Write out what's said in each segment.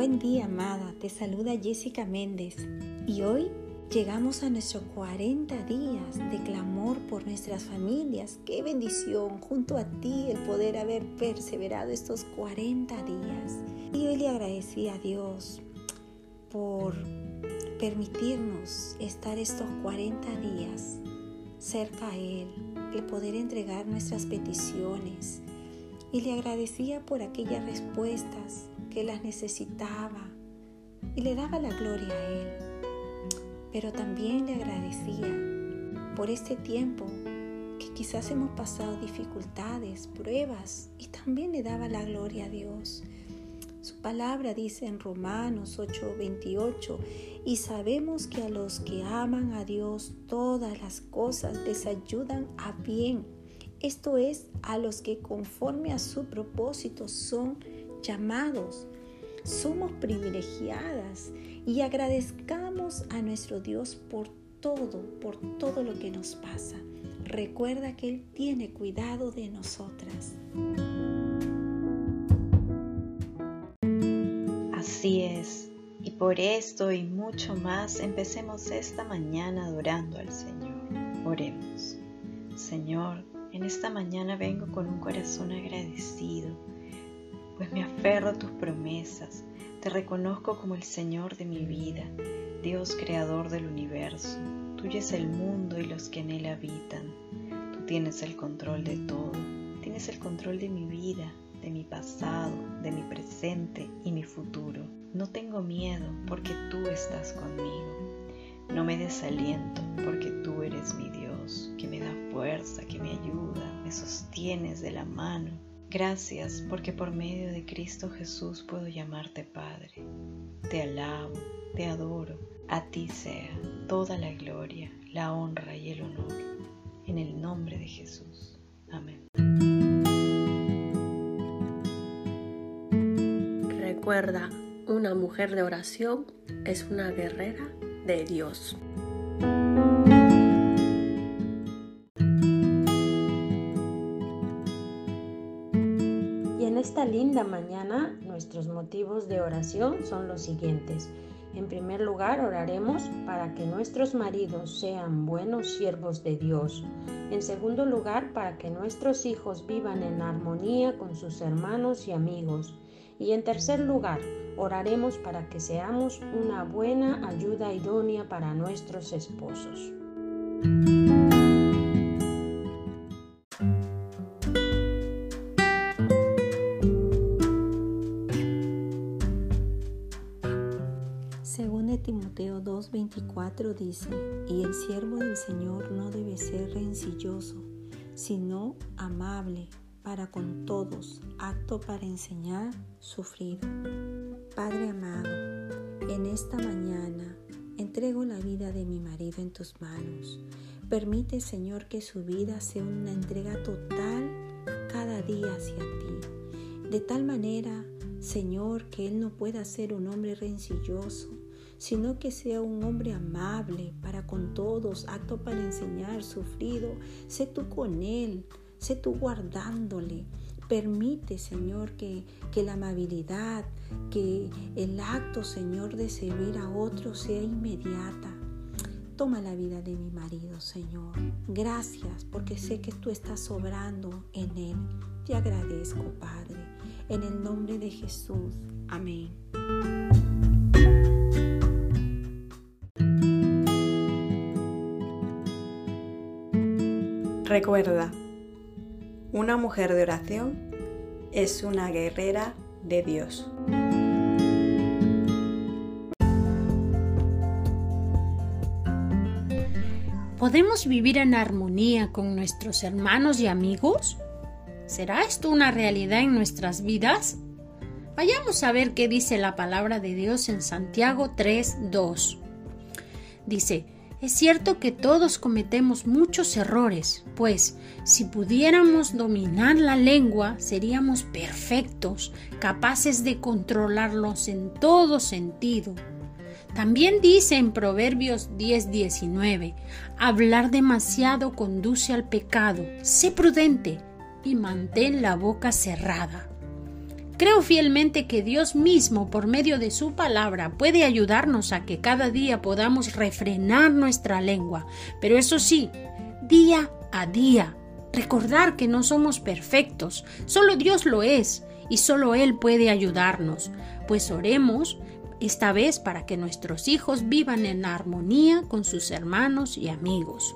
Buen día, amada. Te saluda Jessica Méndez. Y hoy llegamos a nuestros 40 días de clamor por nuestras familias. Qué bendición junto a ti el poder haber perseverado estos 40 días. Y hoy le agradecí a Dios por permitirnos estar estos 40 días cerca a Él, el poder entregar nuestras peticiones. Y le agradecía por aquellas respuestas que las necesitaba y le daba la gloria a Él. Pero también le agradecía por este tiempo que quizás hemos pasado dificultades, pruebas y también le daba la gloria a Dios. Su palabra dice en Romanos 8:28, y sabemos que a los que aman a Dios todas las cosas les ayudan a bien. Esto es, a los que conforme a su propósito son llamados. Somos privilegiadas y agradezcamos a nuestro Dios por todo, por todo lo que nos pasa. Recuerda que Él tiene cuidado de nosotras. Así es, y por esto y mucho más empecemos esta mañana adorando al Señor. Oremos. Señor, en esta mañana vengo con un corazón agradecido pues me aferro a tus promesas, te reconozco como el Señor de mi vida, Dios creador del universo. Tuyo es el mundo y los que en él habitan. Tú tienes el control de todo, tienes el control de mi vida, de mi pasado, de mi presente y mi futuro. No tengo miedo porque tú estás conmigo. No me desaliento porque tú eres mi Dios, que me da fuerza, que me ayuda, me sostienes de la mano Gracias porque por medio de Cristo Jesús puedo llamarte Padre. Te alabo, te adoro. A ti sea toda la gloria, la honra y el honor. En el nombre de Jesús. Amén. Recuerda, una mujer de oración es una guerrera de Dios. Esta linda mañana nuestros motivos de oración son los siguientes. En primer lugar, oraremos para que nuestros maridos sean buenos siervos de Dios. En segundo lugar, para que nuestros hijos vivan en armonía con sus hermanos y amigos. Y en tercer lugar, oraremos para que seamos una buena ayuda idónea para nuestros esposos. 2:24 dice, y el siervo del Señor no debe ser rencilloso, sino amable para con todos, apto para enseñar, sufrido. Padre amado, en esta mañana entrego la vida de mi marido en tus manos. Permite, Señor, que su vida sea una entrega total cada día hacia ti. De tal manera, Señor, que Él no pueda ser un hombre rencilloso, sino que sea un hombre amable para con todos, acto para enseñar, sufrido. Sé tú con él, sé tú guardándole. Permite, Señor, que, que la amabilidad, que el acto, Señor, de servir a otros sea inmediata. Toma la vida de mi marido, Señor. Gracias porque sé que tú estás sobrando en él. Te agradezco, Padre. En el nombre de Jesús. Amén. Recuerda, una mujer de oración es una guerrera de Dios. ¿Podemos vivir en armonía con nuestros hermanos y amigos? ¿Será esto una realidad en nuestras vidas? Vayamos a ver qué dice la palabra de Dios en Santiago 3:2. Dice, es cierto que todos cometemos muchos errores, pues si pudiéramos dominar la lengua seríamos perfectos, capaces de controlarlos en todo sentido. También dice en Proverbios 10:19, hablar demasiado conduce al pecado, sé prudente y mantén la boca cerrada. Creo fielmente que Dios mismo, por medio de su palabra, puede ayudarnos a que cada día podamos refrenar nuestra lengua, pero eso sí, día a día. Recordar que no somos perfectos, solo Dios lo es y solo Él puede ayudarnos. Pues oremos esta vez para que nuestros hijos vivan en armonía con sus hermanos y amigos.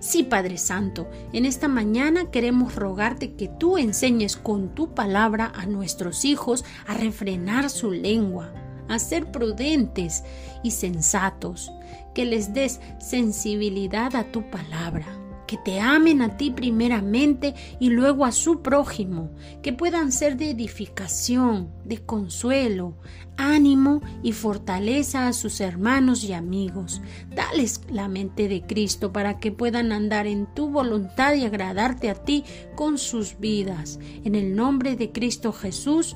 Sí, Padre Santo, en esta mañana queremos rogarte que tú enseñes con tu palabra a nuestros hijos a refrenar su lengua, a ser prudentes y sensatos, que les des sensibilidad a tu palabra que te amen a ti primeramente y luego a su prójimo, que puedan ser de edificación, de consuelo, ánimo y fortaleza a sus hermanos y amigos. Dales la mente de Cristo para que puedan andar en tu voluntad y agradarte a ti con sus vidas. En el nombre de Cristo Jesús.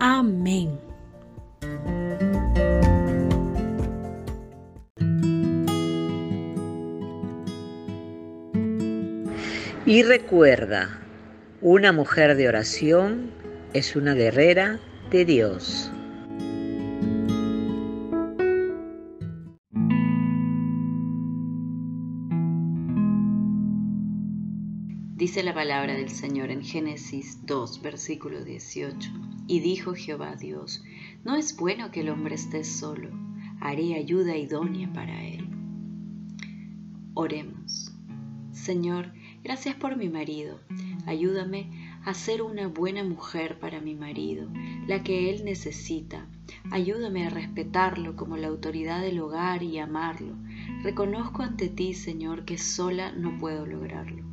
Amén. Y recuerda, una mujer de oración es una guerrera de Dios. Dice la palabra del Señor en Génesis 2, versículo 18. Y dijo Jehová Dios, no es bueno que el hombre esté solo, haré ayuda idónea para él. Oremos. Señor, Gracias por mi marido. Ayúdame a ser una buena mujer para mi marido, la que él necesita. Ayúdame a respetarlo como la autoridad del hogar y amarlo. Reconozco ante ti, Señor, que sola no puedo lograrlo.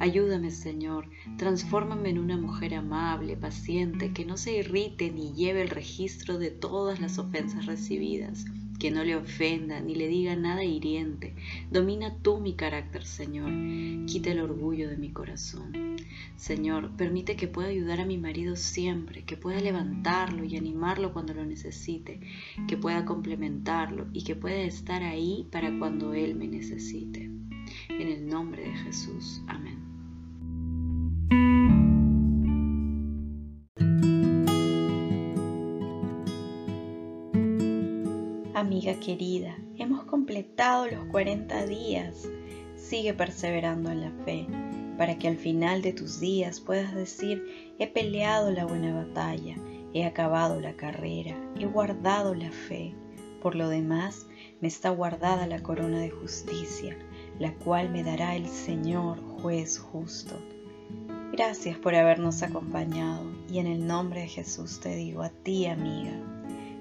Ayúdame, Señor, transfórmame en una mujer amable, paciente, que no se irrite ni lleve el registro de todas las ofensas recibidas que no le ofenda ni le diga nada hiriente. Domina tú mi carácter, Señor. Quita el orgullo de mi corazón. Señor, permite que pueda ayudar a mi marido siempre, que pueda levantarlo y animarlo cuando lo necesite, que pueda complementarlo y que pueda estar ahí para cuando él me necesite. En el nombre de Jesús. Amén. Querida, hemos completado los 40 días. Sigue perseverando en la fe, para que al final de tus días puedas decir, he peleado la buena batalla, he acabado la carrera, he guardado la fe. Por lo demás, me está guardada la corona de justicia, la cual me dará el Señor, juez justo. Gracias por habernos acompañado y en el nombre de Jesús te digo a ti, amiga,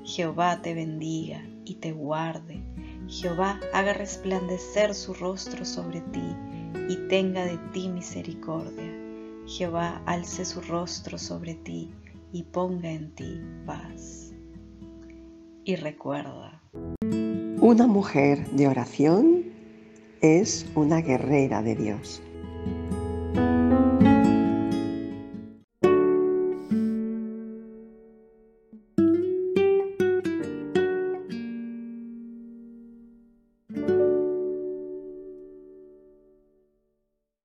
Jehová te bendiga y te guarde. Jehová haga resplandecer su rostro sobre ti y tenga de ti misericordia. Jehová alce su rostro sobre ti y ponga en ti paz. Y recuerda. Una mujer de oración es una guerrera de Dios.